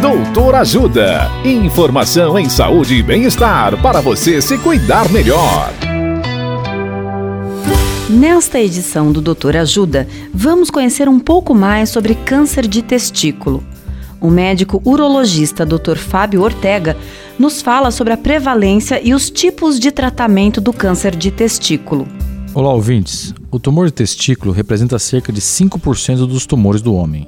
Doutor Ajuda. Informação em saúde e bem-estar para você se cuidar melhor. Nesta edição do Doutor Ajuda, vamos conhecer um pouco mais sobre câncer de testículo. O médico urologista Dr. Fábio Ortega nos fala sobre a prevalência e os tipos de tratamento do câncer de testículo. Olá, ouvintes. O tumor de testículo representa cerca de 5% dos tumores do homem.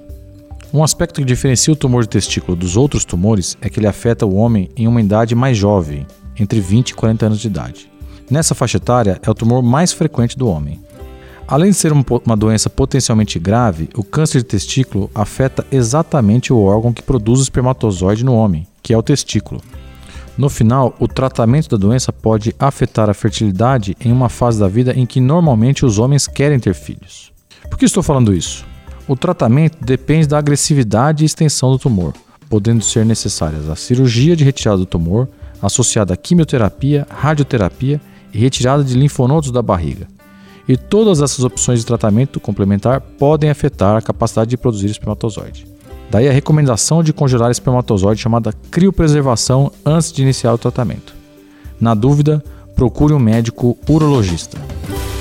Um aspecto que diferencia o tumor de testículo dos outros tumores é que ele afeta o homem em uma idade mais jovem, entre 20 e 40 anos de idade. Nessa faixa etária, é o tumor mais frequente do homem. Além de ser uma doença potencialmente grave, o câncer de testículo afeta exatamente o órgão que produz o espermatozoide no homem, que é o testículo. No final, o tratamento da doença pode afetar a fertilidade em uma fase da vida em que normalmente os homens querem ter filhos. Por que estou falando isso? O tratamento depende da agressividade e extensão do tumor, podendo ser necessárias a cirurgia de retirada do tumor, associada a quimioterapia, radioterapia e retirada de linfonodos da barriga. E todas essas opções de tratamento complementar podem afetar a capacidade de produzir espermatozoide. Daí a recomendação de congelar espermatozoide chamada criopreservação antes de iniciar o tratamento. Na dúvida, procure um médico urologista.